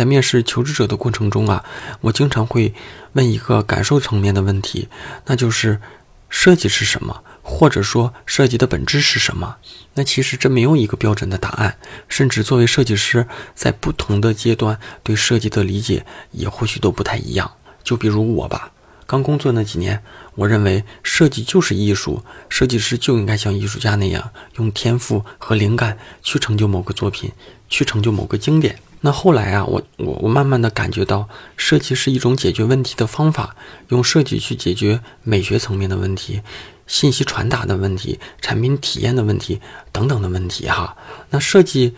在面试求职者的过程中啊，我经常会问一个感受层面的问题，那就是设计是什么，或者说设计的本质是什么？那其实这没有一个标准的答案，甚至作为设计师，在不同的阶段对设计的理解也或许都不太一样。就比如我吧，刚工作那几年，我认为设计就是艺术，设计师就应该像艺术家那样，用天赋和灵感去成就某个作品，去成就某个经典。那后来啊，我我我慢慢的感觉到，设计是一种解决问题的方法，用设计去解决美学层面的问题、信息传达的问题、产品体验的问题等等的问题哈。那设计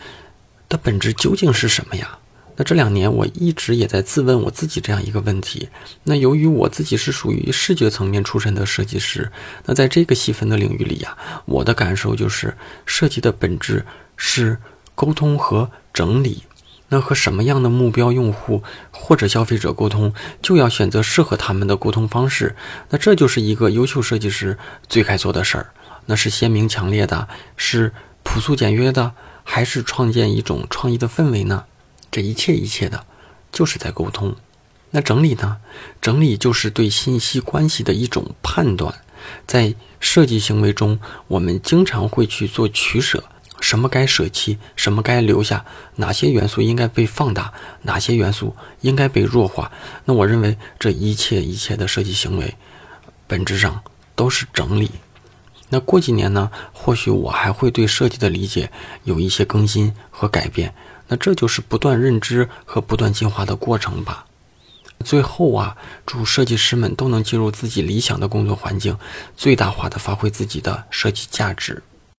的本质究竟是什么呀？那这两年我一直也在自问我自己这样一个问题。那由于我自己是属于视觉层面出身的设计师，那在这个细分的领域里呀，我的感受就是，设计的本质是沟通和整理。那和什么样的目标用户或者消费者沟通，就要选择适合他们的沟通方式。那这就是一个优秀设计师最该做的事儿。那是鲜明强烈的，是朴素简约的，还是创建一种创意的氛围呢？这一切一切的，就是在沟通。那整理呢？整理就是对信息关系的一种判断。在设计行为中，我们经常会去做取舍。什么该舍弃，什么该留下，哪些元素应该被放大，哪些元素应该被弱化？那我认为这一切一切的设计行为，本质上都是整理。那过几年呢？或许我还会对设计的理解有一些更新和改变。那这就是不断认知和不断进化的过程吧。最后啊，祝设计师们都能进入自己理想的工作环境，最大化的发挥自己的设计价值。